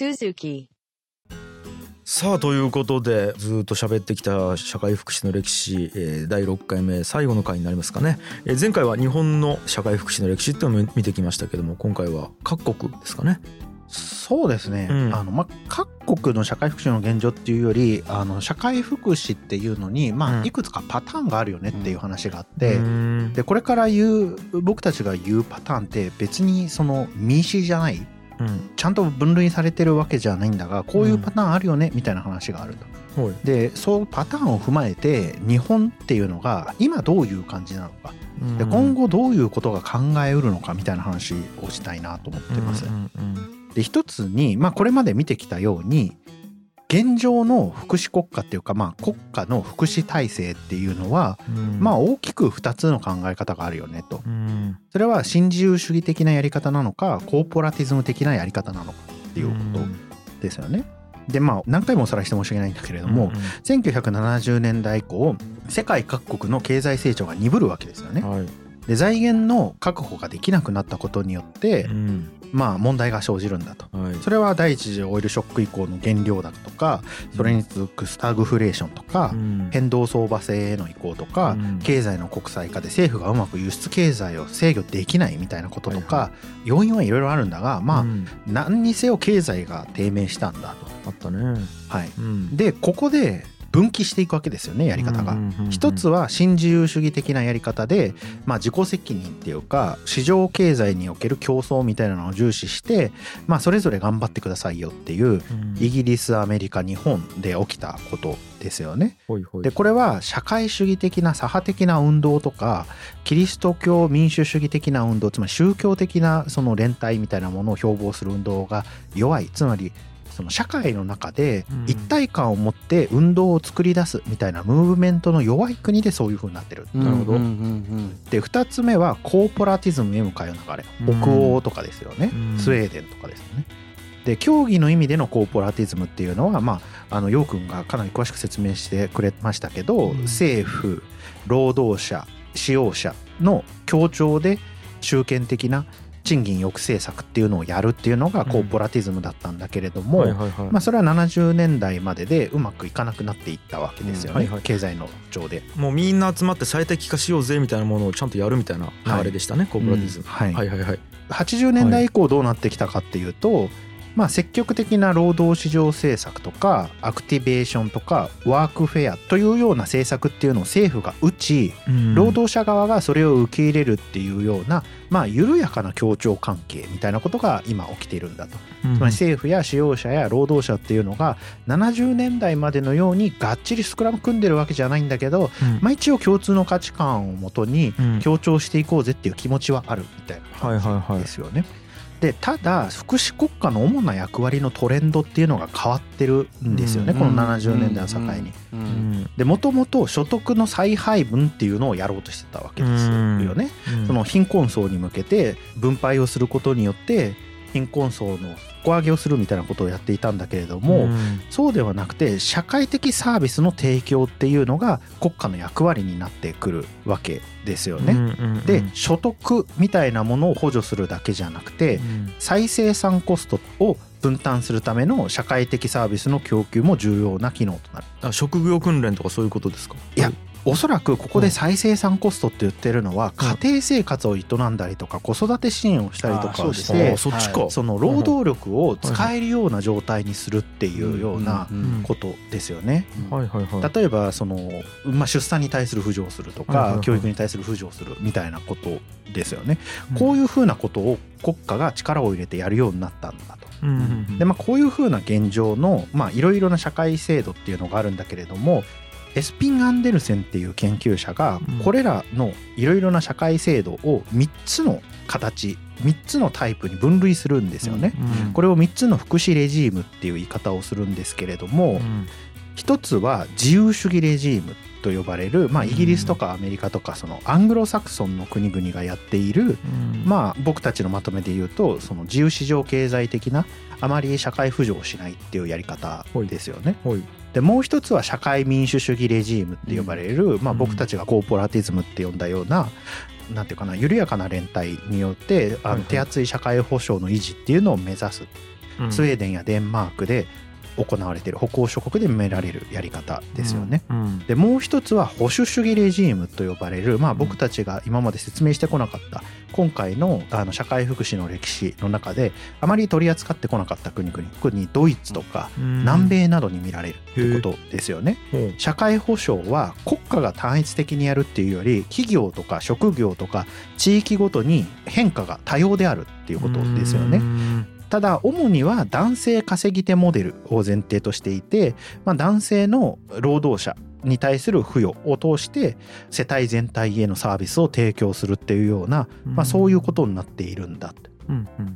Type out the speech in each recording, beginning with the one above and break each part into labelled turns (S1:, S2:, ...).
S1: Suzuki
S2: さあということでずっと喋ってきた社会福祉の歴史、えー第6回目最後の回になりますかね、えー前回は日本の社会福祉の歴史っていうのを見てきましたけども今回は各国ですかね。
S3: そうですね、
S2: うん。
S3: あのまあ、各国の社会福祉の現状っていうよりあの社会福祉っていうのに、まあ、
S2: うん。
S3: いくつかパターンがあるよねっていう話があって、
S2: うーん。
S3: でこれから言う僕たちが言うパターンって別にその民主じゃない
S2: うん。
S3: ちゃんと分類されてるわけじゃないんだがこういうパターンあるよねみたいな話があると。
S2: はい。
S3: でそうパターンを踏まえて日本っていうのが今どういう感じなのか。で今後どういうことが考えうるのかみたいな話をしたいなと思ってます。
S2: うんうん。
S3: で一つに、まあ、これまで見てきたように現状の福祉国家っていうか、まあ、国家の福祉体制っていうのは、
S2: うん
S3: まあ大きく2つの考え方があるよねと。
S2: うん
S3: それは新自由主義的なやり方なのかコーポラティズム的なやり方なのかっていうことですよね。でまあ何回もおさらいして申し訳ないんだけれども、1970年代以降世界各国の経済成長が鈍るわけですよね。
S2: はい
S3: で財源の確保ができなくなったことによって、
S2: うん。
S3: まあ問題が生じるんだと。
S2: はい。
S3: それは第一次オイルショック以降の原料高とかそれに続くスタグフレーションとか
S2: うん。
S3: 変動相場制への移行とか
S2: うん。
S3: 経済の国際化で政府がうまく輸出経済を制御できないみたいなこととか
S2: は
S3: 要因はいろいろあるんだがまあ
S2: うん。
S3: 何にせよ経済が低迷したんだと。
S2: あったね。
S3: はい、
S2: うん。
S3: でここで分岐していくわけですよねやり方が。一つは新自由主義的なやり方で、まあ、自己責任っていうか市場経済における競争みたいなのを重視して、まあ、それぞれ頑張ってくださいよっていう
S2: うん
S3: イギリスアメリカ日本で起きたことですよね。でこれは社会主義的な左派的な運動とかキリスト教民主主義的な運動つまり宗教的なその連帯みたいなものを標榜する運動が弱いつまりその社会の中で
S2: うん。
S3: 一体感を持って運動を作り出すみたいなムーブメントの弱い国でそういう風になってる。
S2: なるほど。
S4: うんうんうん。
S3: で2つ目はコーポラティズムへ向かう流れ。
S2: うん。
S3: 北欧とかですよね、
S2: うん。
S3: スウェーデンとかですよね。で競技の意味でのコーポラティズムっていうのはまああの陽君がかなり詳しく説明してくれましたけど、
S2: うん。
S3: 政府労働者使用者の協調で集権的な賃金抑制策っていうのをやるっていうのがコーポラティズムだったんだけれども、それは70年代まででうまくいかなくなっていったわけですよね、
S2: うんはいはい。
S3: 経済の不調で。
S2: もうみんな集まって最適化しようぜみたいなものをちゃんとやるみたいな流れでしたね、コーポラティズム、
S3: はい
S2: はいはいはい
S3: 80年代以降どうなってきたかっていうと、まあ、積極的な労働市場政策とかアクティベーションとかワークフェアというような政策っていうのを政府が打ち労働者側がそれを受け入れるっていうような、まあ、緩やかな協調関係みたいなことが今起きているんだと。つまり政府や使用者や労働者っていうのが70年代までのようにがっちりスクラム組んでるわけじゃないんだけど、まあ、一応共通の価値観をもとに
S2: うん。
S3: 協調していこうぜっていう気持ちはあるみたいな
S2: はいはいはい
S3: でただ福祉国家の主な役割のトレンドっていうのが変わってるんですよね、
S2: うん
S3: この70年代を境に。でもともと所得の再配分っていうのをやろうとしてたわけですよね。
S2: うん
S3: その貧困層に向けて分配をすることによって貧困層の底上げをするみたいなことをやっていたんだけれども、
S2: ん
S3: そうではなくて社会的サービスの提供っていうのが国家の役割になってくるわけですよね。
S2: うんうんうん
S3: で所得みたいなものを補助するだけじゃなくて
S2: うん
S3: 再生産コストを分担するための社会的サービスの供給も重要な機能となる。
S2: あ職業訓練とかそういうことですか？
S3: いやおそらくここで再生産コストって言ってるのは
S2: うん。
S3: 家庭生活を営んだりとか子育て支援をしたりとかをし
S4: あ
S3: て
S2: あそ
S3: の労働力を使えるような状態にするっていうようなことですよね。例えばその、まあ、出産に対する扶助をするとか教育に対する扶助をするみたいなことですよね。
S2: うん。
S3: こういうふうなことを国家が力を入れてやるようになったんだと。でまあこういうふうな現状のまあいろいろな社会制度っていうのがあるんだけれどもエスピン・アンデルセンっていう研究者が
S2: うん。
S3: これらのいろいろな社会制度を3つの形3つのタイプに分類するんですよね。
S2: うん
S3: これを3つの福祉レジームっていう言い方をするんですけれども、
S2: うん。
S3: 一つは自由主義レジームと呼ばれる、まあ、イギリスとかアメリカとかそのアングロサクソンの国々がやっている、
S2: うん。
S3: まあ、僕たちのまとめで言うとその自由市場経済的なあまり社会扶助をしないっていうやり方ですよね。でもう一つは社会民主主義レジームって呼ばれる、まあ、
S2: うん
S3: 僕たちがコーポラティズムって呼んだようななんていうかな緩やかな連帯によってあの手厚い社会保障の維持っていうのを目指す。スウェーデンやデンマークで行われている北欧諸国で見られるやり方ですよね。
S2: うん
S3: でもう一つは保守主義レジームと呼ばれる、まあ、僕たちが今まで説明してこなかった今回のあの社会福祉の歴史の中であまり取り扱ってこなかった国々特にドイツとか
S2: うん
S3: 南米などに見られるということですよね。社会保障は国家が単一的にやるっていうより企業とか職業とか地域ごとに変化が多様であるっていうことですよね
S2: う。ん
S3: ただ主には男性稼ぎ手モデルを前提としていて、まあ、男性の労働者に対する付与を通して世帯全体へのサービスを提供するっていうような、まあ、そういうことになっているんだと。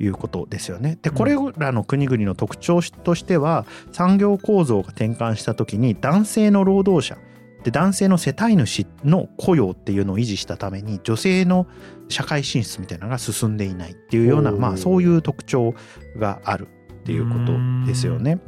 S3: いうことですよね。で
S2: うん。
S3: これらの国々の特徴としては産業構造が転換した時に男性の労働者で男性の世帯主の雇用っていうのを維持したために女性の社会進出みたいなのが進んでいないっていうようなまあそういう特徴があるっていうことですよね。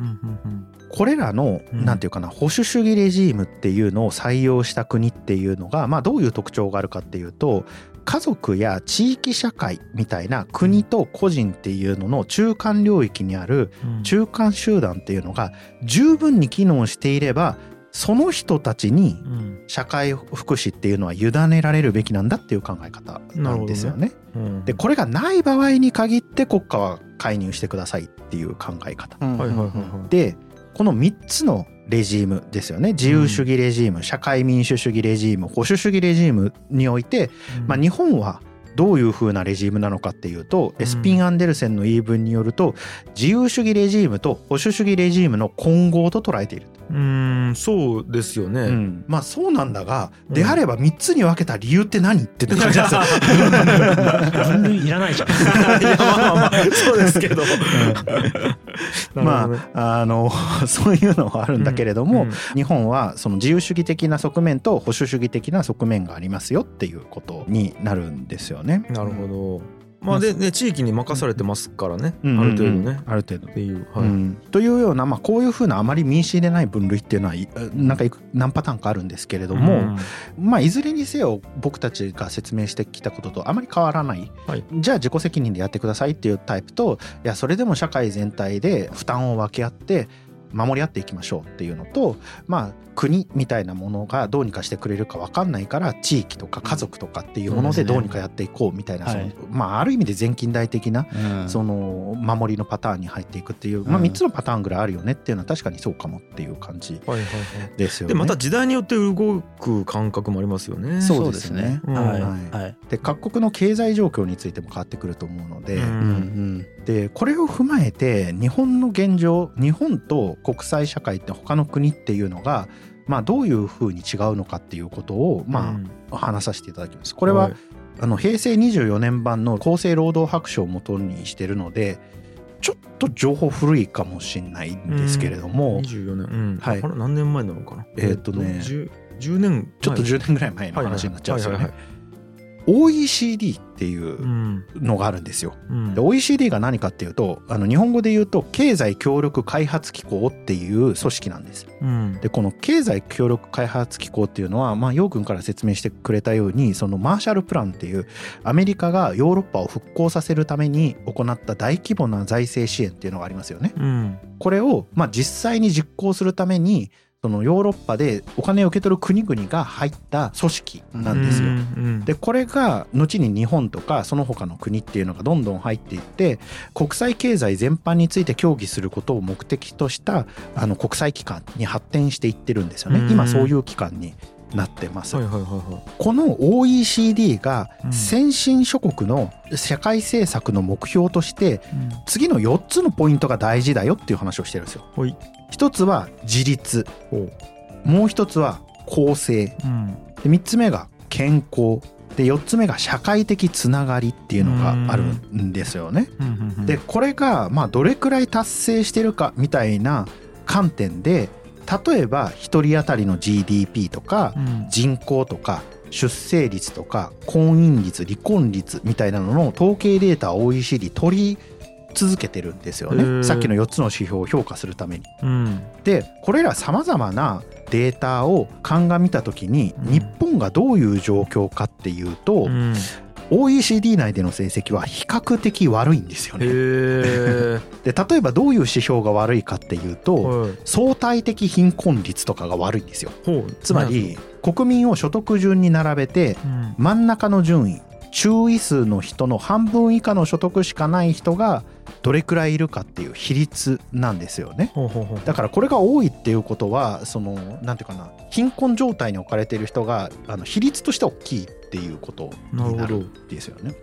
S3: これらの
S2: うん。
S3: なんていうかな保守主義レジームっていうのを採用した国っていうのがまあどういう特徴があるかっていうと家族や地域社会みたいな国と個人っていうのの中間領域にある
S2: うん。
S3: 中間集団っていうのが十分に機能していればその人たちに
S2: うん。
S3: 社会福祉っていうのは委ねられるべきなんだっていう考え方なんですよね。
S2: うん
S3: でこれがない場合に限って国家は介入してくださいっていう考え方。
S1: はい
S2: はいはいはいはい。
S3: でこの3つのレジームですよね。自由主義レジーム、社会民主主義レジーム保守主義レジームにおいて、まあ、日本はどういう風なレジームなのかっていうと、
S2: うん。
S3: エスピン・アンデルセンの言い分によると自由主義レジームと保守主義レジームの混合と捉えていると、
S2: うんそうですよね、
S3: うん。まあそうなんだが、
S2: うん。
S3: であれば3つに分けた理由って何って感じですよ。
S1: 分類いらないじゃん。
S2: いやまあまあまあそうですけど
S3: まあ、あの そういうのはあるんだけれども、
S2: うん。
S3: 日本はその自由主義的な側面と保守主義的な側面がありますよっていうことになるんですよね。
S2: なるほどまあでね地域に任されてますからね、
S3: うん
S2: ある程度ね、
S3: ある程度。
S2: っていう、はい。
S3: うん、というような、まあ、こういうふうなあまり民主でない分類っていうのはいなんかいく何パターンかあるんですけれども、
S2: ん。
S3: まあ、いずれにせよ僕たちが説明してきたこととあまり変わらない、
S2: はい。
S3: じゃあ自己責任でやってくださいっていうタイプといやそれでも社会全体で負担を分け合って守り合っていきましょうっていうのとまあ国みたいなものがどうにかしてくれるか分かんないから地域とか家族とかっていうものでどうにかやっていこうみたいな、その
S1: はい
S3: まあある意味で全近代的な
S1: うん。
S3: その守りのパターンに入っていくっていう、まあ、
S1: うん
S3: 3つのパターンぐらいあるよねっていうのは確かにそうかもっていう感じ
S2: はいはいはい。
S3: ですよね。
S2: でまた時代によって動く感覚もありますよね。
S3: そうですね。
S2: うん
S1: はい
S3: はい。
S1: はい。
S3: で各国の経済状況についても変わってくると思うので,、
S2: うん
S1: うん。
S3: でこれを踏まえて日本の現状日本と国際社会って他の国っていうのが、まあ、どういうふうに違うのかっていうことを、ま
S2: うん。
S3: あ、話させていただきます。これは、
S2: い。
S3: あの平成24年版の厚生労働白書を元にしてるのでちょっと情報古いかもしれないんですけれども、
S2: 24年。うん。
S3: はい。
S2: 何年前なのかな？
S3: えーっとね
S2: 10, 10年
S3: ちょっと
S2: 前
S3: 10年ぐらい前の話になっちゃうんですよね。
S2: はいはいはい。
S3: OECD っていう
S2: うん
S3: のがあるんですよ。
S2: うん
S3: で OECD が何かっていうとあの日本語で言うと経済協力開発機構っていう組織なんです。
S2: うん
S3: でこの経済協力開発機構っていうのはまあ陽君から説明してくれたようにそのマーシャルプランっていうアメリカがヨーロッパを復興させるために行った大規模な財政支援っていうのがありますよね。
S2: うん
S3: これをまあ実際に実行するためにそのヨーロッパでお金を受け取る国々が入った組織なんですよ。
S2: うん
S3: でこれが後に日本とかその他の国っていうのがどんどん入っていって国際経済全般について協議することを目的としたあの国際機関に発展していってるんですよね。
S2: うん
S3: 今そういう機関になってます、
S2: はいはいはいは
S3: この OECD が
S2: うん
S3: 先進諸国の社会政策の目標として
S2: い
S3: 次の4つのポイントが大事だよっていう話をしてるんですよ一つは自立。
S2: ほ
S3: もう一つは公正。
S2: うん。
S3: で3つ目が健康。で4つ目が社会的つながりっていうのがあるんですよね。でこれがまあどれくらい達成してるかみたいな観点で例えば1人当たりの GDP とか
S2: うん。
S3: 人口とか出生率とか婚姻率離婚率みたいなのの統計データを OECD 取り続けてるんですよね。さっきの4つの指標を評価するために。
S2: うん。
S3: でこれらさまざまなデータを鑑みた時に
S2: うん。
S3: 日本がどういう状況かっていうと、
S2: うん。
S3: OECD 内での成績は比較的悪いんですよ
S2: へ
S3: ね。
S2: え
S3: で例えばどういう指標が悪いかっていうと
S2: はい。
S3: 相対的貧困率とかが悪いんですよ。つまり国民を所得順に並べて
S2: うん。
S3: 真ん中の順位中位数の人の半分以下の所得しかない人がどれくらいいるかっていう比率なんですよね。だからこれが多いっていうことはそのなんていうかな貧困状態に置かれている人があの比率として大きいっていうことになるんですよね。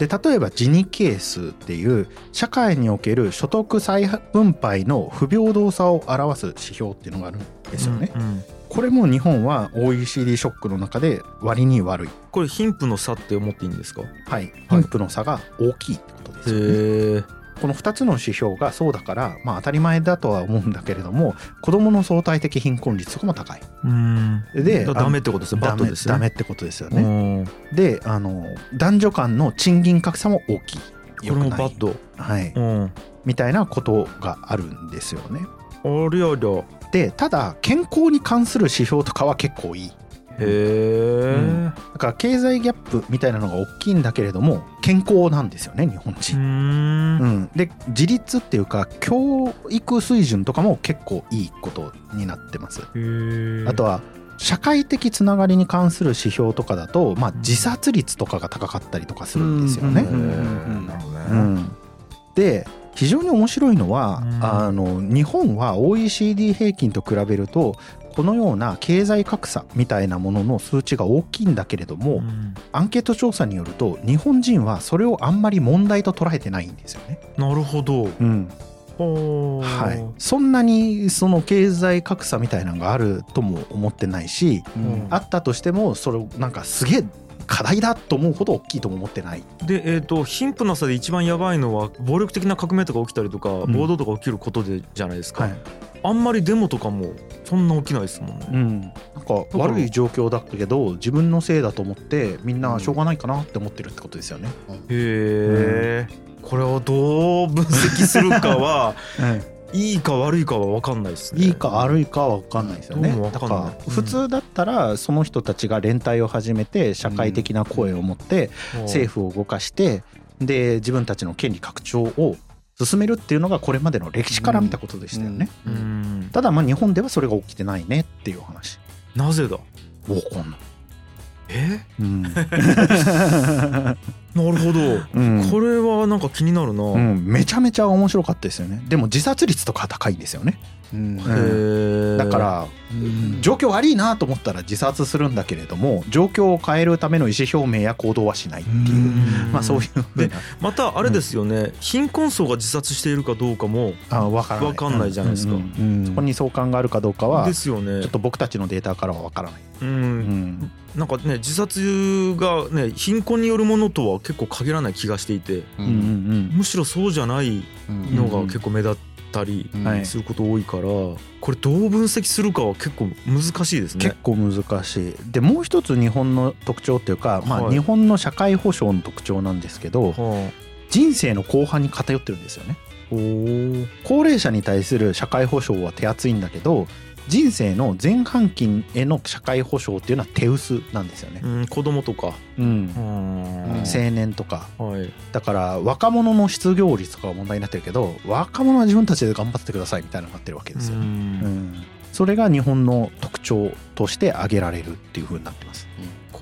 S3: で例えばジニ係数っていう社会における所得再分配の不平等さを表す指標っていうのがあるんですよね。
S2: うんうん
S3: これも日本は OECD ショックの中で割に悪い。
S2: これ貧富の差って思っていいんですか？
S3: はい、貧富の差が大きいってことですよね。
S2: へえ
S3: この2つの指標がそうだから、まあ、当たり前だとは思うんだけれども子どもの相対的貧困率とかも高い。
S2: うん。
S3: で
S2: だダメってことですね。バッ
S3: ダメ
S2: トですね。
S3: ダメってことですよ
S2: う
S3: ね。
S2: ん。
S3: であの男女間の賃金格差も大きい。
S2: これもバット
S3: はい、
S2: うん。
S3: みたいなことがあるんですよね。
S2: ありゃりゃ
S3: でただ健康に関する指標とかは結構いい。
S2: へえ
S3: だから経済ギャップみたいなのが大きいんだけれども健康なんですよね日本
S2: う
S3: 人。
S2: ん。
S3: うん、で自立っていうか教育水準とかも結構いいことになってます。あとは社会的つながりに関する指標とかだと、まあ、自殺率とかが高かったりとかするんですよね。
S2: へーなるほどね。
S3: うん。で非常に面白いのは、
S2: うん。
S3: あの日本は OECD 平均と比べるとこのような経済格差みたいなものの数値が大きいんだけれども、
S2: うん。
S3: アンケート調査によると日本人はそれをあんまり問題と捉えてないんですよね。
S2: なるほど。
S3: うん。はい、そんなにその経済格差みたいなのがあるとも思ってないし、
S2: うん。
S3: あったとしてもそれをなんかすげえ課題だと思うほど大きいとも思ってない。
S2: でえっ、と貧富の差で一番やばいのは暴力的な革命とか起きたりとか
S3: ん。
S2: 暴動とか起きることでじゃないですか、
S3: はい。
S2: あんまりデモとかもそんな起きないですもんね、
S3: うん、なんか悪い状況だったけど自分のせいだと思ってみんなしょうがないかなって思ってるってことですよね。
S2: へえ、これをどう分析するかはい いか悪いかは分かんないですね
S3: いいか悪いかは分かんないですよね。
S2: どうも分か
S3: ら普通だったらその人たちが連帯を始めて社会的な声を持って政府を動かしてで自分たちの権利拡張を進めるっていうのがこれまでの歴史から見たことでしたよね。
S2: う、ん、
S3: ただまあ日本ではそれが起きてないねっていう話。
S2: なぜだ？
S3: わかんない。
S2: え？
S3: うん、
S2: なるほど、
S3: うん。
S2: これはなんか気になるな、
S3: うん、めちゃめちゃ面白かったですよね。でも自殺率とか高いんですよね。だから
S1: うん。
S3: 状況悪いなと思ったら自殺するんだけれども状況を変えるための意思表明や行動はしないっていう、
S2: うん。
S3: まあそういう
S2: で
S3: な。
S2: またあれですよね、貧困層が自殺しているかどうかも
S3: あ分か
S2: んないじゃないですか。
S3: そこに相関があるかどうかはち
S2: ですよね。
S3: ょっと僕たちのデータからは分からない、
S2: うん、
S3: うん。
S2: なんかね自殺がね貧困によるものとは結構限らない気がしていて。むしろそうじゃない
S1: うん
S2: のが結構目立ったりすること多いからこれどう分析するかは結構難しいですね。
S3: 結。構難しい。でもう一つ日本の特徴っていうか、まあ、
S2: はい。
S3: 日本の社会保障の特徴なんですけど
S2: は
S3: 人生の後半に偏ってるんですよね。高齢者に対する社会保障は手厚いんだけど人生の前半期への社会保障っていうのは手薄なんですよね、
S2: うん、子供とか、
S3: うん。
S2: うん。
S3: 青年とか。
S2: はい、
S3: だから若者の失業率とかが問題になってるけど若者は自分たちで頑張ってくださいみたいなのになってるわけですよ、
S2: う
S3: うん。ん。それが日本の特徴として挙げられるっていう風になってます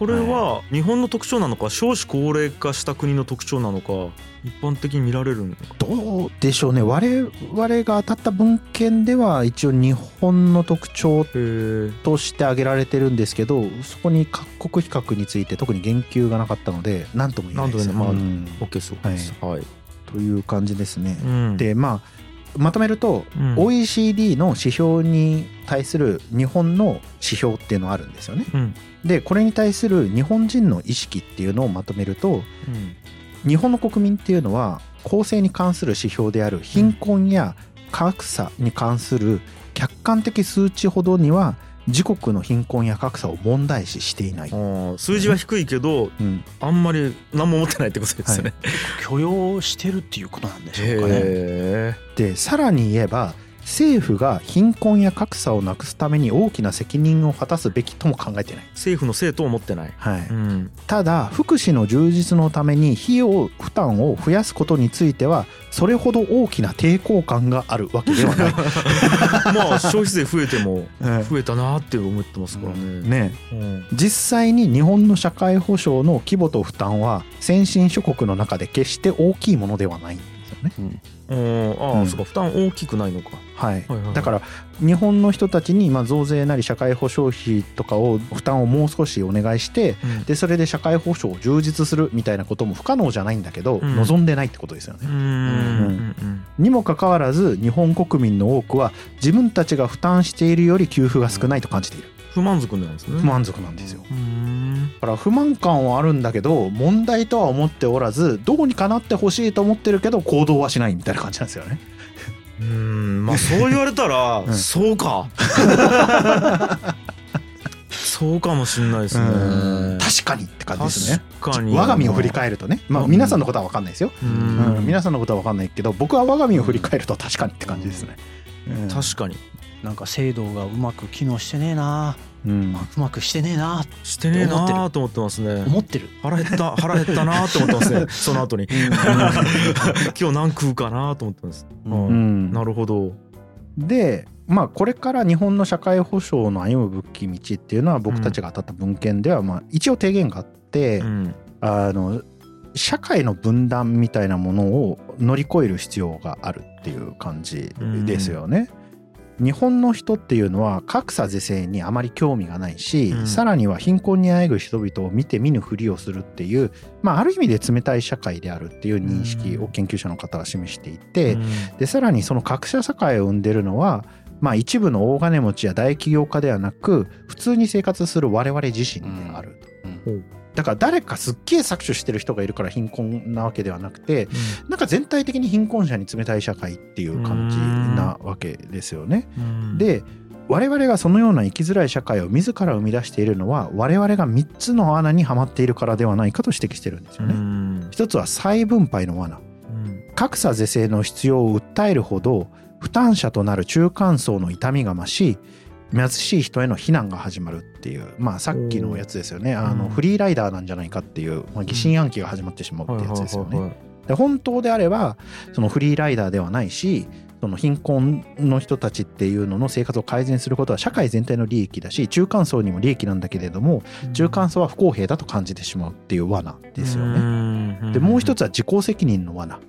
S2: これは日本の特徴なのか少子高齢化した国の特徴なのか一般的に見られるのか。
S3: どうでしょうね。我々が当たった文献では一応日本の特徴として挙げられてるんですけどそこに各国比較について特に言及がなかったので何とも言えないです。
S2: なんとも言え
S3: うん。
S2: OK そうです。はい、
S3: という感じですね。
S2: うん。
S3: でまあまとめると、
S2: うん。
S3: OECD の指標に対する日本の指標っていうのがあるんですよね。
S2: うん
S3: でこれに対する日本人の意識っていうのをまとめると
S2: うん
S3: 日本の国民っていうのは公正に関する指標である貧困や格差に関する客観的数値ほどには自国の貧困や格差を問題視していない。
S2: 数字は低いけど
S3: うん
S2: あんまり何も持ってないってことですよね。
S1: 許容してるっていうことなんでしょうかね。
S2: へ
S3: でさらに言えば政府が貧困や格差をなくすために大きな責任を果たすべきとも考えてない。
S2: 政府のせいと思ってない。
S3: はい、
S2: うん。
S3: ただ福祉の充実のために費用負担を増やすことについてはそれほど大きな抵抗感があるわけではない。
S2: まあ消費税増えても
S3: え
S2: 増えたなって思ってますからね。
S3: えね
S2: うん。
S3: 実際に日本の社会保障の規模と負担は先進諸国の中で決して大きいものではないんね。
S2: うん、ああ、
S3: うん。
S2: そうか負担大きくないのか。
S3: はい。
S2: はいはいはい。
S3: だから日本の人たちにまあ増税なり社会保障費とかを負担をもう少しお願いして
S2: うん。
S3: でそれで社会保障を充実するみたいなことも不可能じゃないんだけど、
S2: うん。
S3: 望んでないってことですよね。
S2: う。ん。うん。
S3: にもかかわらず日本国民の多くは自分たちが負担しているより給付が少ないと感じている。
S2: 不満足なんですね。
S3: 不満足なんですよ。
S2: うん。
S3: だから不満感はあるんだけど問題とは思っておらずどうにかなってほしいと思ってるけど行動はしないみたいな感じなんですよね
S2: うん、まあそう言われたら、
S3: ん
S2: そうか。そうかもしれないですね。
S3: 確かにって感じですね
S2: 確かに。
S3: 我が身を振り返るとねまあ
S2: うん
S3: 皆さんのことは分かんないですよ、
S2: う
S3: うん
S2: ん。
S3: 皆さんのことは分かんないけど僕は我が身を振り返ると確かにって感じですね、うん
S2: 確かに。
S1: なんか制度がうまく機能してねえな
S3: うん
S1: うまくしてねえな
S2: してねえなーと思ってますね。
S1: 思ってる
S2: 腹減った腹減ったなーって思ってますね。その後に。今日何食うかなと思ってます。
S1: うん
S2: うん
S3: うん
S2: なるほど。
S3: でまあこれから日本の社会保障の歩むべき道っていうのは僕たちが当たった文献ではまあ一応提言があって、
S2: うん。
S3: あの社会の分断みたいなものを乗り越える必要があるっていう感じですよね。日本の人っていうのは格差是正にあまり興味がないし、
S2: うん。
S3: さらには貧困にあえぐ人々を見て見ぬふりをするっていう、まあ、ある意味で冷たい社会であるっていう認識を研究者の方が示していて、でさらにその格差社会を生んでるのは、まあ、一部の大金持ちや大企業家ではなく普通に生活する我々自身であると、
S2: うん
S3: だから誰かすっげえ搾取してる人がいるから貧困なわけではなくてなんか全体的に貧困者に冷たい社会っていう感じなわけですよね。
S2: うん、
S3: で我々がそのような生きづらい社会を自ら生み出しているのは我々が3つの穴にはまっているからではないかと指摘してるんですよ
S2: う
S3: ね。
S2: ん。
S3: 一つは再分配の罠。
S2: うん。
S3: 格差是正の必要を訴えるほど負担者となる中間層の痛みが増し貧しい人への非難が始まるっていうまあさっきのやつですよね。あの
S2: うん。
S3: フリーライダーなんじゃないかっていう、まあ、疑心暗鬼が始まってしまうってやつですよね。で本当であればそのフリーライダーではないしその貧困の人たちっていうのの生活を改善することは社会全体の利益だし中間層にも利益なんだけれども中間層は不公平だと感じてしまうっていう罠ですよね。
S2: ね
S3: でもう一つは自己責任の罠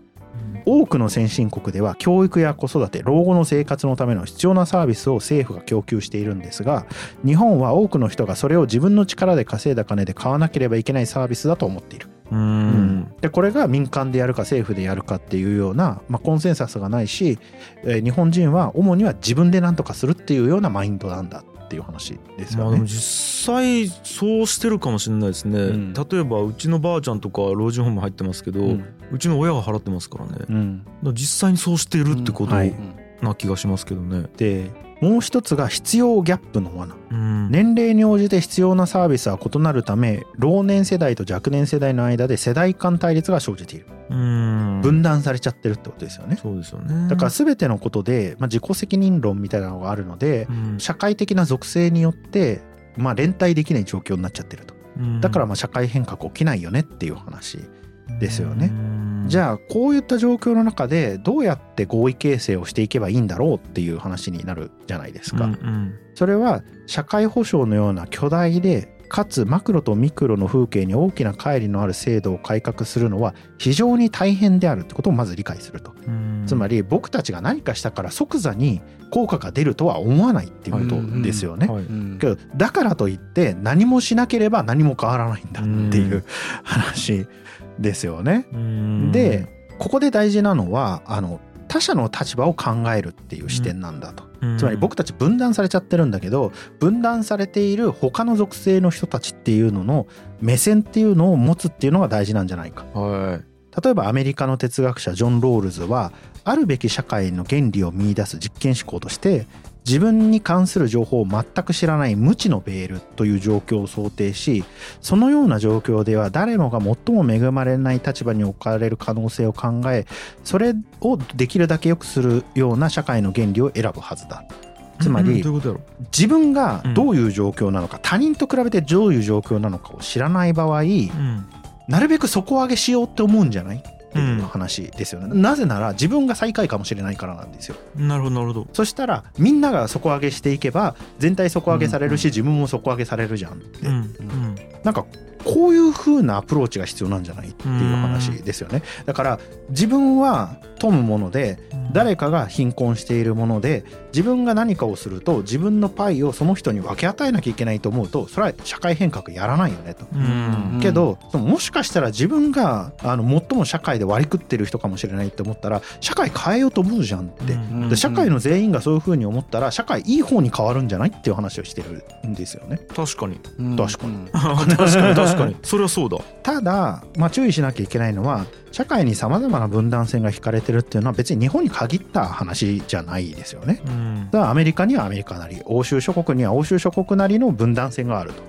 S3: 多くの先進国では教育や子育て老後の生活のための必要なサービスを政府が供給しているんですが日本は多くの人がそれを自分の力で稼いだ金で買わなければいけないサービスだと思っている。
S2: う
S3: うんん。でこれが民間でやるか政府でやるかっていうような、まあ、コンセンサスがないし、えー日本人は主には自分で何とかするっていうようなマインドなんだっていう話ですよね。
S2: まあでも実際そうしてるかもしれないですね、
S3: うん。
S2: 例えばうちのばあちゃんとか老人ホーム入ってますけど、
S3: う
S2: うんちの親が払ってますからね、
S3: うん。
S2: ら実際にそうしているってことな気がしますけどね、
S3: でもう一つが必要ギャップの罠。
S2: うん。
S3: 年齢に応じて必要なサービスは異なるため老年世代と若年世代の間で世代間対立が生じている。
S2: うん。
S3: 分断されちゃってるってことですよね。
S2: そうですよね。
S3: だから全てのことで、まあ、自己責任論みたいなのがあるので
S2: うん。
S3: 社会的な属性によって、まあ、連帯できない状況になっちゃってると。
S2: うん。
S3: だからまあ社会変革起きないよねっていう話ですよね。
S2: うん。
S3: じゃあこういった状況の中でどうやって合意形成をしていけばいいんだろうっていう話になるじゃないですか、
S2: うんうん。
S3: それは社会保障のような巨大でかつマクロとミクロの風景に大きな乖離のある制度を改革するのは非常に大変であるってことをまず理解すると。
S2: うん。
S3: つまり僕たちが何かしたから即座に効果が出るとは思わないっていうことですよね。けどだからといって何もしなければ何も変わらないんだっていう
S2: うん。
S3: 話ですよね。
S2: うん
S3: でここで大事なのはあの他者の立場を考えるっていう視点なんだと。つまり僕たち分断されちゃってるんだけど分断されている他の属性の人たちっていうのの目線っていうのを持つっていうのが大事なんじゃないか。
S2: は
S3: 例えばアメリカの哲学者ジョン・ロールズはあるべき社会の原理を見出す実験思考として自分に関する情報を全く知らない無知のベールという状況を想定しそのような状況では誰もが最も恵まれない立場に置かれる可能性を考えそれをできるだけ良くするような社会の原理を選ぶはずだ。つまり自分がどういう状況なのか他人と比べてどういう状況なのかを知らない場合
S2: うん。
S3: なるべく底上げしようって思うんじゃない？っていう話ですよね、なぜなら自分が最下位かもしれないからなんですよ。
S2: なるほどなるほど。
S3: そしたらみんなが底上げしていけば全体底上げされるし自分も底上げされるじゃんって、
S2: うんうん。
S3: なんかこういう風なアプローチが必要なんじゃないっていう話ですよね。だから自分は富むもので誰かが貧困しているもので自分が何かをすると自分のパイをその人に分け与えなきゃいけないと思うとそれは社会変革やらないよねと。
S2: うん。
S3: けどそのもしかしたら自分があの最も社会で割り食ってる人かもしれないって思ったら社会変えようと思うじゃんって、社会の全員がそういう風に思ったら社会いい方に変わるんじゃないっていう話をしてるんですよね。
S2: 確かに。
S3: 確かに。
S1: に
S2: 確かに。確かにそれはそうだ
S3: ただ、まあ、注意しなきゃいけないのは社会にさまざまな分断線が引かれてるっていうのは別に日本に限った話じゃないですよね。
S2: うん
S3: だからアメリカにはアメリカなり欧州諸国には欧州諸国なりの分断線があると。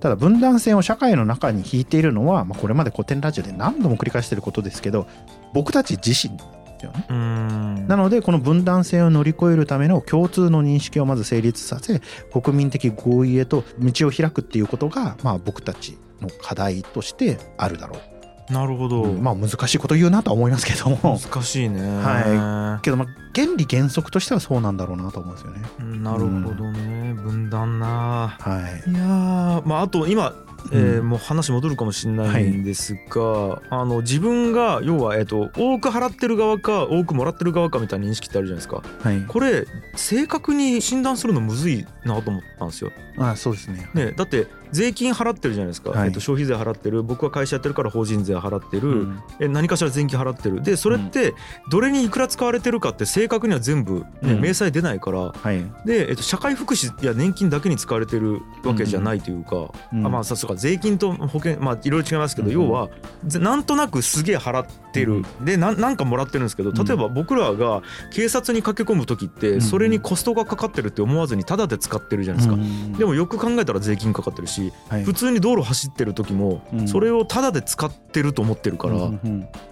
S3: ただ分断線を社会の中に引いているのは、まあ、これまで古典ラジオで何度も繰り返していることですけど僕たち自身ですよね。
S2: うん
S3: なのでこの分断線を乗り越えるための共通の認識をまず成立させ国民的合意へと道を開くっていうことが、まあ、僕たちの課題としてあるだろう。
S2: なるほど、
S3: うんまあ難しいこと言うなとは思いますけども。
S2: 難しいね。
S3: はけどまあ原理原則としてはそうなんだろうなと思うんですよね。
S2: うんなるほどね。分断な。
S3: はい。
S2: いやーまああと今えー
S3: うん。
S2: もう話戻るかもしれないんですが、あの自分が要は、えー、と多く払ってる側か多くもらってる側かみたいな認識ってあるじゃないですか。
S3: はい、
S2: これ正確に診断するのむずいなと思ったんですよ。
S3: あそうですね。
S2: ね、だって税金払ってるじゃないですか、
S3: はい。
S2: えっと消費税払ってる。僕は会社やってるから法人税払ってる、
S3: うん。
S2: え何かしら税金払ってる。でそれってどれにいくら使われてるかって正確には全部、ね
S3: うん。
S2: 明細出ないから。
S3: はい、
S2: で、えっと、社会福祉や年金だけに使われてるわけじゃないというか、
S3: うん。
S2: あまあさそうか税金と保険まあいろいろ違いますけど、
S3: うん。
S2: 要はぜなんとなくすげえ払ってる、でなんなんかもらってるんですけど例えば僕らが警察に駆け込む時って
S3: ん
S2: それにコストがかかってるって思わずにタダで使ってるじゃないですか。
S3: うん。
S2: でもよく考えたら税金かかってるし
S3: はい
S2: 普通に道路走ってる時も
S3: うん。
S2: それをタダで使ってると思ってるから、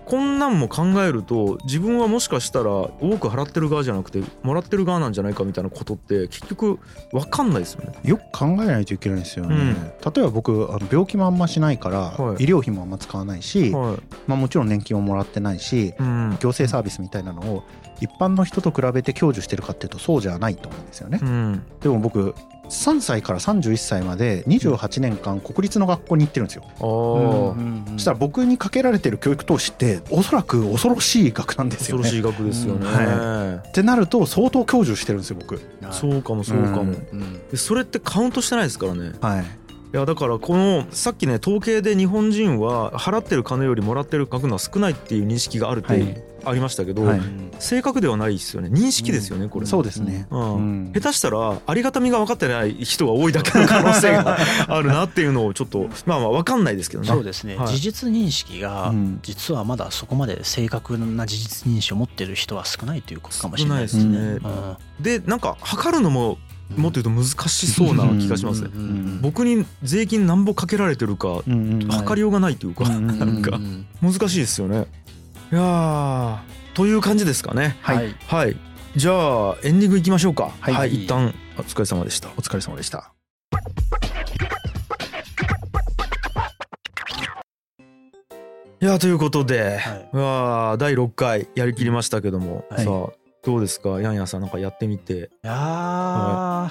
S2: こんなんも考えると自分はもしかしたら多く払ってる側じゃなくてもらってる側なんじゃないかみたいなことって結局分かんないですよね。
S3: よく考えないといけないですよね。
S2: うん。
S3: 例えば僕あの病気もあんましないから、
S2: はい。
S3: 医療費もあんま使わないし、
S2: はい。
S3: まあ、もちろん年金ももらってないし
S2: うん。
S3: 行政サービスみたいなのを一般の人と比べて享受してるかっていうとそうじゃないと思うんですよね。
S2: うん。
S3: でも僕3歳から31歳まで28年間国立の学校に行ってるんですよ。そしたら僕にかけられてる教育投資っておそらく恐ろしい額なんですよね。
S2: 恐ろしい額ですよね。
S3: うんはってなると相当享受してるんですよ僕。
S2: そうかもそうかも、
S3: うん
S1: うん
S2: でそれってカウントしてないですからね。
S3: はい。
S2: いやだからこのさっきね統計で日本人は払ってる金よりもらってる額のは少ないっていう認識があるっ
S3: はい
S2: てありましたけど、
S3: はい
S2: 正確ではないですよね認識ですよねこれ。
S3: そうですね。
S2: うん
S3: うん
S2: 下手したらありがたみが分かってない人が多いだけの可能性が あるなっていうのをちょっとまあまあ分かんないですけどね。
S1: そうですね、
S2: はい
S1: 事実認識が
S3: うん
S1: 実はまだそこまで正確な事実認識を持ってる人は少ないということかもしれ
S2: 少な
S1: いいですすね。
S2: ね。
S1: うん
S2: でなんか測るのももっと言うと難しそうな気がしますね。
S1: うんうん
S2: 僕に税金なんぼかけられてるか
S3: うんうん
S2: 測りようがないというか、
S3: うんうん
S2: なんか
S1: うん
S2: 難しいですよね。いやーという感じですかね。
S3: はい
S1: はい
S2: はい。じゃあエンディングいきましょうか。
S3: はい
S2: 一旦お疲れ様でした。
S3: お疲れ様でした。
S2: いやーということで、
S1: はい
S2: 第6回やりきりましたけども、
S3: はい
S2: さあどうですか？ヤンヤンさんなんかやってみて。
S1: いや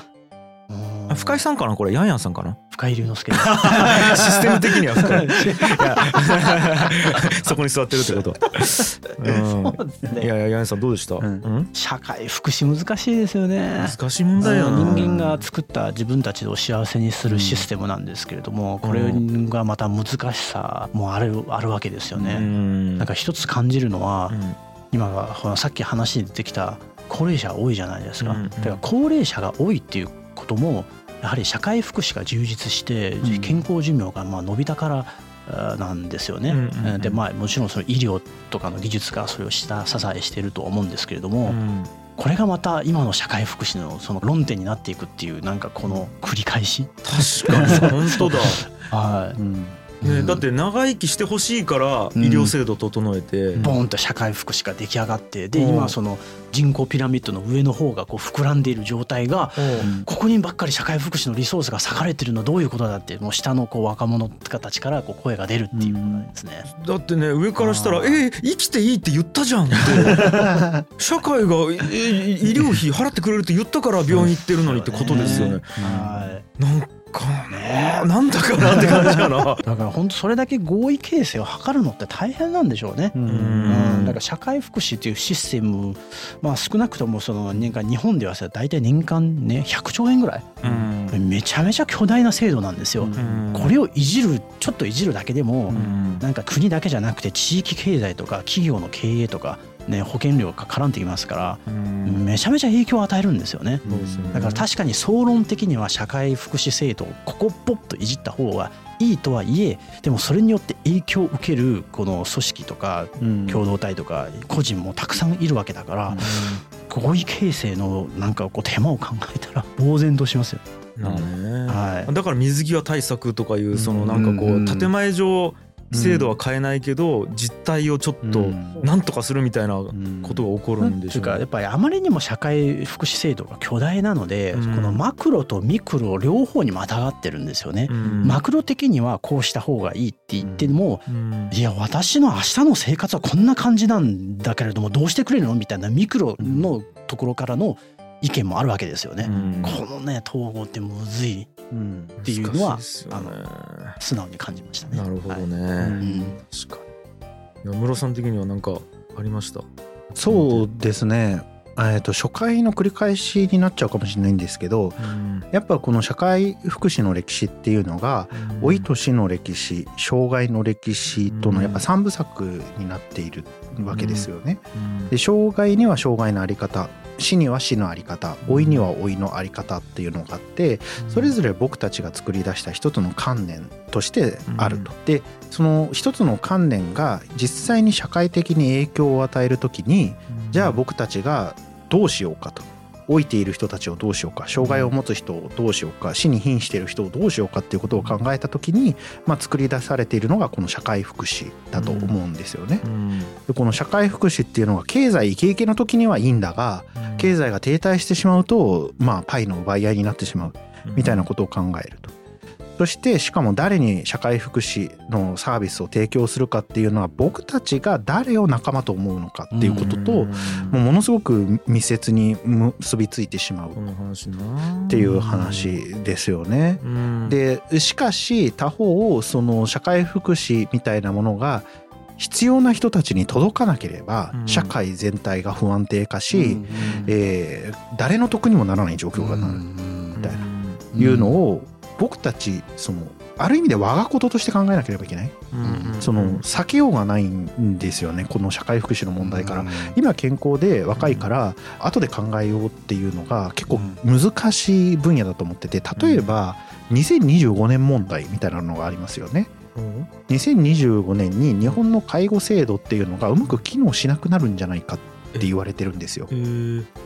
S2: あ深井さんかなこれ？ヤンヤンさんかな？
S1: 深井龍之介。
S2: システム的には深井。いや。そこに座ってるってこと、うん、
S1: ですね。
S2: いやいやヤンヤンさんどうでした、
S3: うん。
S2: うん？
S1: 社会福祉難しいですよね。
S2: 難しい問題やな。
S1: 人間が作った自分たちを幸せにするシステムなんですけれども、これがまた難しさもあるあるわけですよ
S2: う
S1: ね。
S2: ん。
S1: なんか一つ感じるのは、
S2: うん。
S1: 今はほらさっき話に出てきた高齢者多いじゃないですか。
S2: うん。うん。
S1: だから高齢者が多いっていうこともやはり社会福祉が充実して
S3: うん。
S1: 健康寿命がまあ伸びたからなんですよね。
S2: うんうんうん。
S1: でまあもちろんその医療とかの技術がそれを下支えしているとは思うんですけれども、
S2: うん。
S1: これがまた今の社会福祉のその論点になっていくっていうなんかこの繰り返し。
S2: 確かに。本当だ。
S1: はい。
S3: うん
S2: ね、
S1: うん。
S2: だって長生きしてほしいから医療制度整えて、
S1: ボーンと社会福祉が出来上がってで
S2: うん。
S1: 今その人口ピラミッドの上の方がこう膨らんでいる状態が
S2: うん。
S1: ここにばっかり社会福祉のリソースが割かれてるのはどういうことだってもう下のこう若者たちからこう声が出るっていうことなんですね。
S2: だってね上からしたら「
S1: あ
S2: え
S1: ー
S2: 生きていいって言ったじゃん」って。社会がえ医療費払ってくれるって言ったから病院行ってるのにってことですよね。
S1: はい。
S2: なんかねなんだかなって感じやな。
S1: だから本当それだけ合意形成を図るのって大変なんでしょうね。
S3: う
S2: うん
S1: うん、だから社会福祉というシステム、まあ、少なくともその年間日本ではさ大体年間ね100兆円ぐらい
S2: うん
S1: めちゃめちゃ巨大な制度なんですよ。
S3: うん
S1: これをいじるちょっといじるだけでも、
S2: うん
S1: なんか国だけじゃなくて地域経済とか企業の経営とか、ね、保険料が絡んできますから、
S2: うん。
S1: めちゃめちゃ影響を与えるんですよね。
S2: ね。
S1: だから確かに総論的には社会福祉制度をここポッといじった方がいいとはいえでもそれによって影響を受けるこの組織とか
S3: うん。
S1: 共同体とか個人もたくさんいるわけだから合意形成のなんかこう手間を考えたら呆然としますよ。
S2: なるね。
S1: はい。
S2: だから水際対策とかいうそのなんかこ
S1: うん
S2: う建前上制度は変えないけど実態をちょっと
S3: うん。
S2: なんとかするみたいなこ
S3: うん。
S2: とが起こるんでしょうね。
S1: というかやっぱりあまりにも社会福祉制度が巨大なので、
S2: うん。
S1: このマクロとミクロ両方にまたがってるんですよね。
S2: うん。
S1: マクロ的にはこうした方がいいって言っても、
S2: うん。
S1: いや私の明日の生活はこんな感じなんだけれどもどうしてくれるのみたいなミクロのところからの意見もあるわけですよね。
S2: うん。
S1: このね統合ってむずい
S3: うん
S1: っていうのは
S2: 難しいですよね。
S1: 素直に感じましたね。
S2: なるほど
S1: はい。
S2: ね、
S1: うん。
S2: 確かにいや室さん的には何かありました？
S3: そうですね。えーと初回の繰り返しになっちゃうかもしれないんですけどやっぱこの社会福祉の歴史っていうのが老いと死の歴史障害の歴史とのやっぱ三部作になっているわけですよね。で障害には障害のあり方死には死のあり方老いには老いのあり方っていうのがあってそれぞれ僕たちが作り出した一つの観念としてあると。でその一つの観念が実際に社会的に影響を与える時にじゃあ僕たちがどうしようかと。老いている人たちをどうしようか障害を持つ人をどうしようか死に瀕している人をどうしようかっていうことを考えた時に、まあ、作り出されているのがこの社会福祉だと思うんですよね。
S2: うん
S3: でこの社会福祉っていうのが経済イケイケの時にはいいんだが経済が停滞してしまうとまあパイの奪い合いになってしまうみたいなことを考えると。そしてしかも誰に社会福祉のサービスを提供するかっていうのは僕たちが誰を仲間と思うのかっていうことと、もうものすごく密接に結びついてしまう。っていう話ですよね。
S2: うん。
S3: でしかし他方その社会福祉みたいなものが必要な人たちに届かなければ
S2: うん。
S3: 社会全体が不安定化し、
S1: うん
S3: えー誰の得にもならない状況がなる
S1: み
S3: たいな。いうのを僕たちそのある意味で我がこととして考えなければいけない、
S2: うん
S3: その避けようがないんですよね。この社会福祉の問題から。今健康で若いから後で考えようっていうのが結構難しい分野だと思ってて例えば2025年問題みたいなのがありますよね。
S2: うん。
S3: 2025年に日本の介護制度っていうのがうまく機能しなくなるんじゃないかって言われてるんですよ。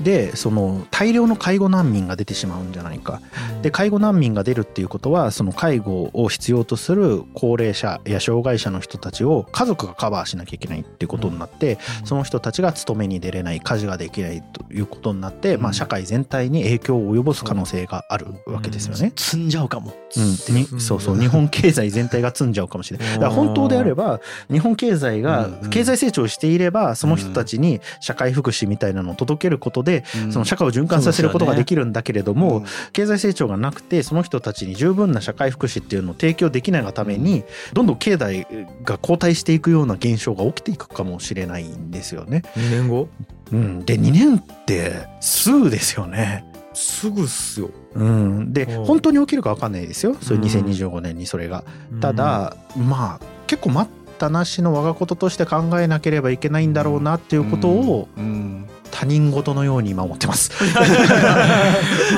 S3: でその大量の介護難民が出てしまうんじゃないか。で介護難民が出るっていうことはその介護を必要とする高齢者や障害者の人たちを家族がカバーしなきゃいけないっていうことになって、その人たちが勤めに出れない家事ができないということになって、まあ、社会全体に影響を及ぼす可能性があるわけですよね。
S1: 積ん。じゃうかも。
S3: うん、にそうそう。日本経済全体が積んじゃうかもしれない。だから本当であれば日本経済が経済成長していればその人たちに社会福祉みたいなのを届けることでその社会を循環させることができるんだけれども、経済成長がなくてその人たちに十分な社会福祉っていうのを提供できないがためにどんどん経済が後退していくような現象が起きていくかもしれないんですよね。
S2: 2年後？
S3: うん、で2年ってすぐですよね。
S2: すぐっすよ。
S3: うん、で
S2: うん
S3: 本当に起きるか分かんないですよ。それ
S2: うん。
S3: 2025年にそれが。ただまあ結構待ったなしの我がこととして考えなければいけないんだろうなっていうことを
S1: うん
S3: 他人事のように今思ってます。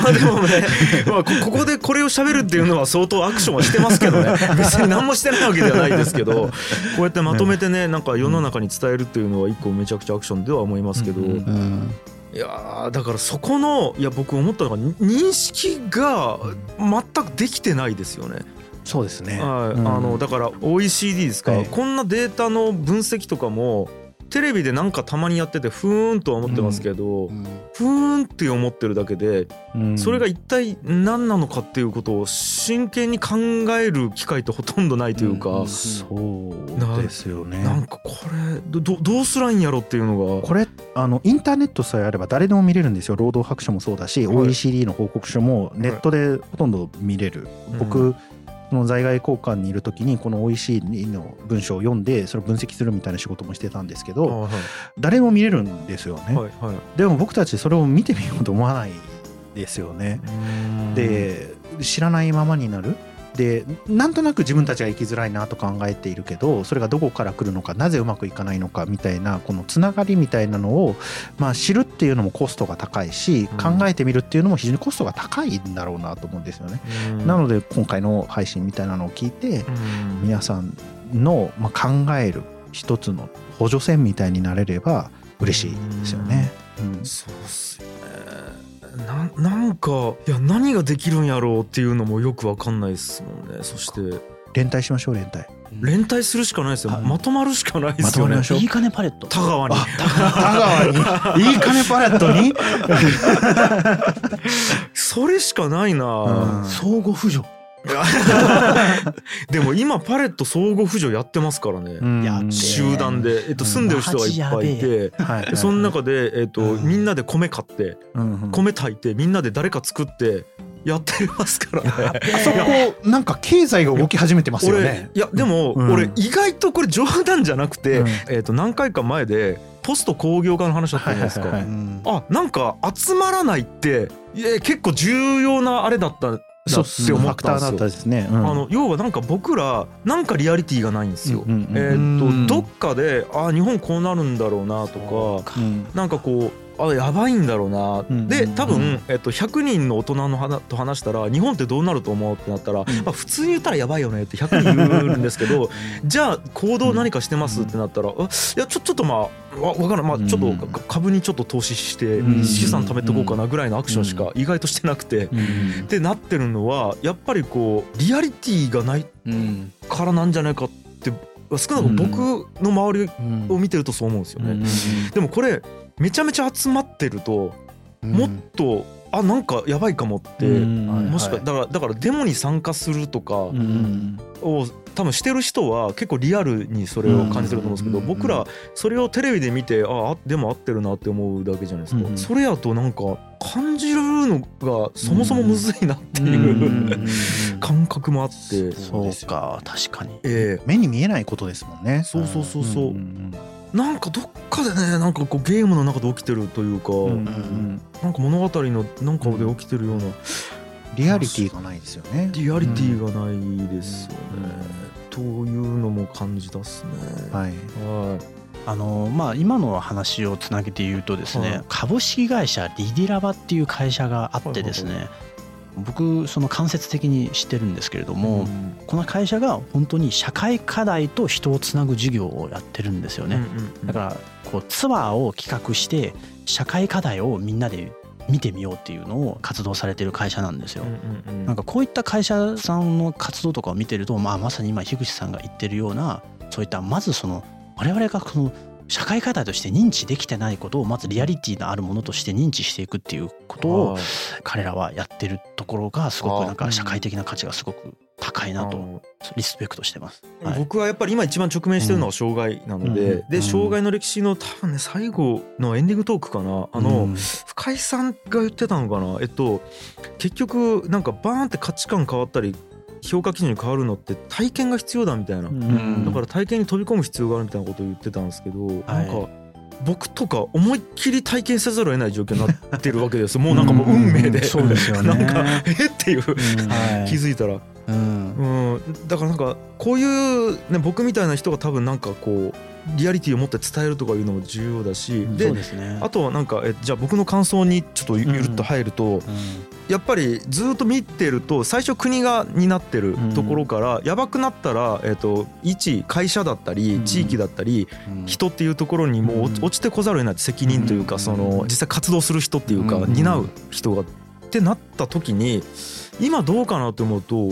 S2: まあでもね、まあ、こここでこれを喋るっていうのは相当アクションはしてますけどね。別に何もしてないわけではないですけどこうやってまとめてねなんか世の中に伝えるっていうのは一個めちゃくちゃアクションでは思いますけど、いやーだからそこのいや僕思ったのがに認識が全くできてないですよね。
S3: そうですね。
S2: はい、
S3: うん。
S2: あのだから OECD ですか、
S3: ええ。
S2: こんなデータの分析とかもテレビでなんかたまにやっててふーんとは思ってますけど、ふーんって思ってるだけで
S3: うん。
S2: それが一体何なのかっていうことを真剣に考える機会ってほとんどないというか、
S4: うん。
S3: そうですよね。
S2: なんかこれどどどうすらいいんやろっていうのが。
S3: これあのインターネットさえあれば誰でも見れるんですよ。労働白書もそうだし、
S2: はい。
S3: OECD の報告書もネットでほとんど見れる、
S2: うん。
S3: 僕その在外交換にいる時にこの OECD の文章を読んでそれを分析するみたいな仕事もしてたんですけど
S2: はい
S3: 誰でも見れるんですよね、
S2: はいはい。
S3: でも僕たちそれを見てみようと思わないですよね、
S2: うん。
S3: で知らないままになるでなんとなく自分たちが生きづらいなと考えているけどそれがどこから来るのかなぜうまくいかないのかみたいなこのつながりみたいなのを、まあ、知るっていうのもコストが高いし
S2: うん。
S3: 考えてみるっていうのも非常にコストが高いんだろうなと思うんですよね。
S2: うん。
S3: なので今回の配信みたいなのを聞いて
S2: うん。
S3: 皆さんのまあ考える一つの補助線みたいになれれば嬉しいですよね。うん。
S2: そうっすよねななんかいや何ができるんやろうっていうのもよくわかんないですもんね。そして。
S3: 連帯しましょう連帯。
S2: 連帯するしかないですよ。
S3: はい。
S2: まとまるしかないでよね。
S3: ますとまりましょう
S1: い。い金パレット。
S2: 田川に。
S3: 田川に。いい金パレットに、
S2: それしかないな、
S3: うん。
S1: 相互扶助
S2: でも今パレット相互扶助やってますからね、集団で、えっと、住んでる人がいっぱいいて。
S3: はい。
S2: でその中で、えっと
S3: うん。
S2: みんなで米買って
S3: うんうん。
S2: 米炊いてみんなで誰か作ってやってますからね。
S3: あそこなんか経済が動き始めてますよ
S2: 俺
S3: ね。
S2: いやでも、
S3: うん。
S2: 俺意外とこれ冗談じゃなくて、
S3: うん。
S2: えっと何回か前でポスト工業化の話だったじゃないですか。
S3: はいはいはい
S1: うん
S2: あなんか集まらないって結構重要なあれだったな
S3: そう
S2: って思ったんですよ
S3: ファクターだった。ですね。うん
S2: あの要はなんか僕らなんかリアリティがないんですよ。えっとどっかであ日本こうなるんだろうなとか
S3: うん
S2: なんかこうあやばいんだろうな、
S3: うん
S2: で多分、
S3: うん
S2: えっと、100人の大人の話と話したら日本ってどうなると思うってなったら、まあ、普通に言ったらやばいよねって100人言うんですけど じゃあ行動何かしてますってなったら、あいやちょちょっとまあわわからん。まあちょっと株にちょっと投資して
S3: うん。
S2: 資産貯めとこうかなぐらいのアクションしか意外としてなくて。
S3: うん。
S2: ってなってるのはやっぱりこうリアリティがない
S1: うん。
S2: からなんじゃないかって少なくとも僕の周り
S1: うん。
S2: を見てるとそう思うんですよね。
S3: うん。
S2: でもこれめちゃめちゃ集まってるともっとあなんかやばいかもって、
S3: うん。
S2: もしか
S1: はい
S2: だからだからデモに参加するとか
S3: うん
S2: を多分してる人は結構リアルにそれを感じてると思うんですけど、
S3: うん
S2: 僕らそれをテレビで見てああでも合ってるなって思うだけじゃないですか、
S3: うん
S2: それやとなんか感じるのがそもそもむずいなっていう、
S3: うん
S2: 感覚もあって、
S1: そうか確かに。
S2: ええ。
S3: 目に見えないことですもんね。
S2: そうそうそうそう、
S3: ん
S2: なんかどっかでねなんかこうゲームの中で起きてるというか、
S3: うんうん
S2: なんか物語のなんかで起きてるような
S3: リアリティがないですよね。
S2: リアリティがないですよね、というのも感じたっすね。
S3: はい。
S2: はい
S1: あのまあ今の話をつなげて言うとですね、
S2: はい
S1: 株式会社リディラバっていう会社があってですね、
S2: はい
S1: 僕その間接的に知ってるんですけれども、
S2: うん。
S1: この会社が本当に社会課題と人をつなぐ事業をやってるんですよね、だからこうツアーを企画して社会課題をみんなで見てみようっていうのを活動されてる会社なんですよ。なんかこういった会社さんの活動とかを見てると、まあ、まさに今樋口さんが言ってるようなそういったまずその我々がこの社会課題として認知できてないことをまずリアリティのあるものとして認知していくっていうことを彼らはやってるところがすごくなんか社会的な価値がすごく高いなとリスペクトしてます。はい。
S2: 僕はやっぱり今一番直面してるのは障害なので、
S3: うん。
S2: で障害の歴史の多分ね最後のエンディングトークかな。あの、
S3: うん。
S2: 深井さんが言ってたのかな。えっと結局なんかバーンって価値観変わったり評価基準に変わるのって体験が必要だみたいな、
S3: うん。
S2: だから体験に飛び込む必要があるみたいなことを言ってたんですけど、
S1: はい。
S2: なんか僕とか思いっきり体験せざるを得ない状況になってるわけですよ。もうなんかもう運命で、
S3: うん
S2: なんかえ？っていう。気づいたら、
S1: うん。
S2: うん、だからなんかこういう、ね、僕みたいな人が多分なんかこうリアリティを持って伝えるとかいうのも重要だし、
S1: うですね。
S2: あとはなんかえじゃあ僕の感想にちょっとゆるっと入ると、
S1: うん
S2: やっぱりずっと見てると最初国が担ってるところからやばくなったら、えっと一会社だったり地域だったり
S1: うん。
S2: 人っていうところにもう落ちてこざるを得ない責任というか
S3: うん。
S2: その実際活動する人っていうか
S3: うん。
S2: 担う人がってなった時に今どうかなと思うと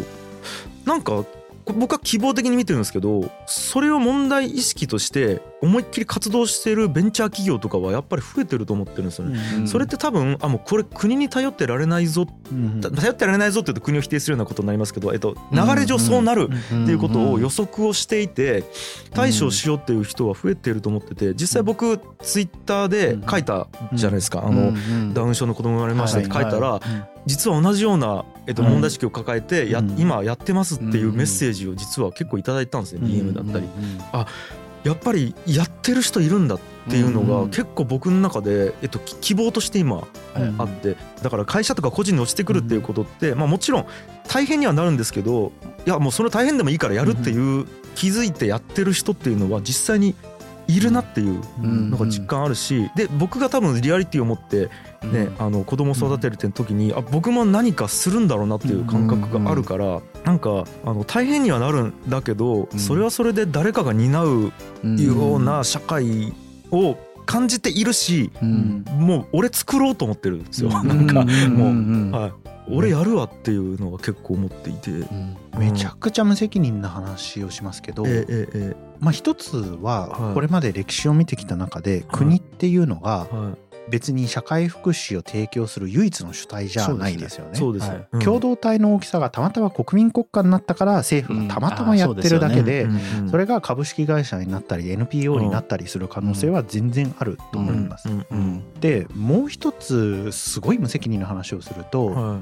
S2: なんか僕は希望的に見てるんですけどそれを問題意識として思いっきり活動してるベンチャー企業とかはやっぱり増えてると思ってるんですよね。
S3: うん。
S2: それって多分あもうこれ国に頼ってられないぞ。
S3: うん。
S2: 頼ってられないぞって言うと国を否定するようなことになりますけど、えっと、流れ上そうなるっていうことを予測をしていて対処しようっていう人は増えてると思ってて実際僕ツイッターで書いたじゃないですか。あのダウン症の子供が生まれましたって書いたら実は同じようなえっと
S3: うん。
S2: 問題意識を抱えてや
S3: うん。
S2: 今やってますっていう
S3: うん。
S2: メッセージを実は結構いただいたんですよ
S3: うん。
S2: DM だったりやっぱりやってる人いるんだっていうの
S3: うん
S2: が結構僕の中でえっとき希望として今
S3: うん
S2: あって。だから会社とか個人に落ちてくるっていうことって、まあ、もちろん大変にはなるんですけどいやもうそれ大変でもいいからやるっていう気づいてやってる人っていうのは実際にいるなっていうのが実感あるしで僕が多分リアリティを持ってねあの子供を育てるって時にあ僕も何かするんだろうなっていう感覚があるからなんかあの大変にはなるんだけど
S3: うん。
S2: それはそれで誰かが担うような社会を感じているし
S3: うん。
S2: もう俺作ろうと思ってるんですよ。
S3: うん。
S2: なんかもう。
S3: うん。
S2: はい、俺やるわっていうのは結構思っていて。
S3: うん。めちゃくちゃ無責任な話をしますけど、
S2: えええ
S3: まあ一つは
S2: はい。
S3: これまで歴史を見てきた中で国っていうのが別に社会福祉を提供する唯一の主体じゃないですよね。
S2: い、。そうですね。うん。
S3: 共同体の大きさがたまたま国民国家になったから政府がたまたまやってるだけでそれが株式会社になったり NPO になったりする可能性は全然あると思います。でもう一つすごい無責任な話をすると、
S2: は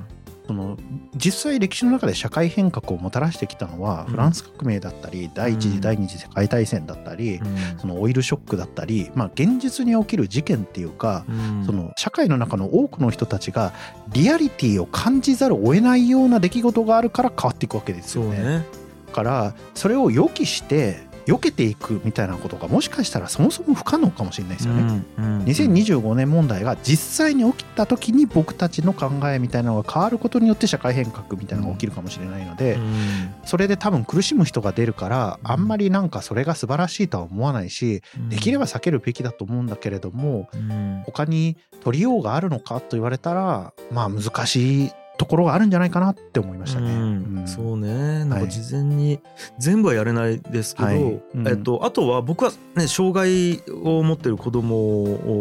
S3: その実際歴史の中で社会変革をもたらしてきたのは
S2: うん。
S3: フランス革命だったり第一次
S2: うん。
S3: 第二次世界大戦だったり
S2: い
S3: そのオイルショックだったりまあ現実に起きる事件っていうか
S2: うん。
S3: その社会の中の多くの人たちがリアリティを感じざるを得ないような出来事があるから変わっていくわけですよね。だからそれを予期して避けていくみたいなことがもしかしたらそもそも不可能かもしれないですよね。
S2: うん
S3: 2025年問題が実際に起きた時に僕たちの考えみたいなのが変わることによって社会変革みたいなのが起きるかもしれないので、
S2: うん。
S3: それで多分苦しむ人が出るからあんまりなんかそれが素晴らしいとは思わないしできれば避けるべきだと思うんだけれども
S2: うん。
S3: 他に取りようがあるのかと言われたらまあ難しいところがあるんじゃないかなって思いましたね。
S2: うん。
S3: うん。
S2: そうね。なんか
S3: はい。
S2: 事前に全部はやれないですけど、
S3: はい。うん
S2: えっと、あとは僕はね障害を持ってる子供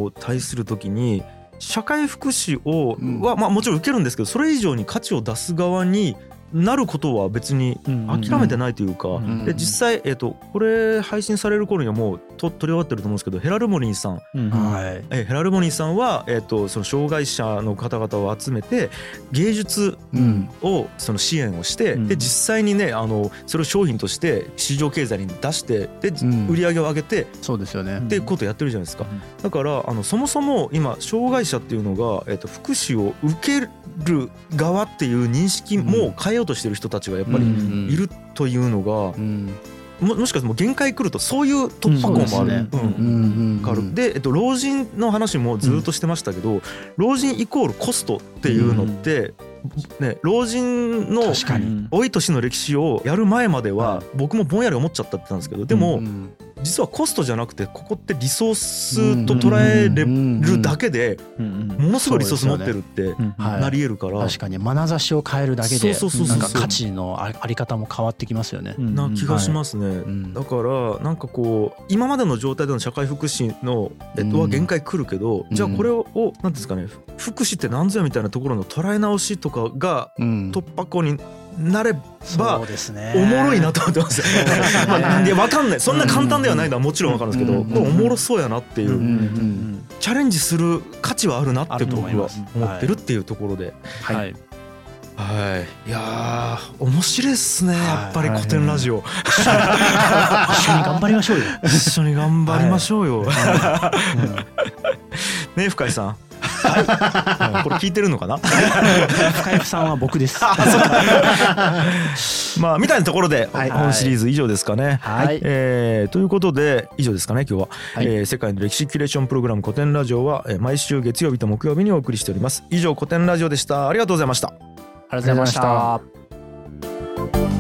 S2: を対する時に社会福祉を、
S3: うん。
S2: は、まあ、もちろん受けるんですけどそれ以上に価値を出す側になることは別に諦めてないというか、
S3: うん。
S2: で実際、えっと、これ配信される頃にはもうと取り終わってると思うんですけどヘラルモニーさん。
S3: うん。
S1: はい。
S2: えヘラルモニーさんは、えっと、その障害者の方々を集めて芸術
S3: うん。
S2: をその支援をして、
S3: うん。
S2: で実際にねあのそれを商品として市場経済に出してで、
S3: ん。
S2: 売り上げを上げて
S1: そうですよね。
S2: っていうことをやってるじゃないですか、
S3: うん。
S2: だからあのそもそも今障害者っていうのが、えっと、福祉を受ける側っていう認識も変えようとしてる人たちがやっぱりいるというのが、
S3: うん
S2: ももしかしてもう限界来るとそういう突破口もある。
S1: で
S2: えっと、老人の話もずっとしてましたけど、老人イコールコストっていうのって、ね、老人の老い年の歴史をやる前までは僕もぼんやり思っちゃったってたんですけどでも実はコストじゃなくてここってリソースと捉えれるだけでものすごいリソース持ってるって
S1: はい
S2: なり得るから。
S1: 確かに眼差しを変えるだけで
S2: そうそうそうそう。
S1: なんか価値のああり方も変わってきますよね。
S2: な気がしますね。
S3: ん。
S2: だからなんかこう今までの状態での社会福祉の、えっと、は限界来るけど、
S3: うん。
S2: じゃあこれを何ていうんですかね福祉って何ぞやみたいなところの捉え直しとかが突破口になれば
S1: ね。
S2: おもろいなと思ってます。まあ、いやわかんない。そんな簡単ではないのはもちろんわかるんですけど、
S3: うん。
S2: これおもろそうやなっていう、
S3: ん
S2: チャレンジする価値はあるなって僕は思ってるっていうところで。
S3: はい。
S1: はい。
S2: はい、いやー面白いっすね、
S1: はい。
S2: やっぱり古典ラジオ、
S1: 一緒に頑張りましょうよ。
S2: 一緒に頑張りましょうよ、ね深井さんはい、これ聞いてるのかな？
S1: 深井さんは僕です。
S2: まあみたいなところで
S3: はい。
S2: 本シリーズ以上ですかね、
S1: はい。
S2: えーということで以上ですかね今日は、
S1: はい。
S2: えー世界の歴史キュレーションプログラム古典ラジオはえー毎週月曜日と木曜日にお送りしております。以上古典ラジオでした。ありがとうございました。
S1: ありがとうございました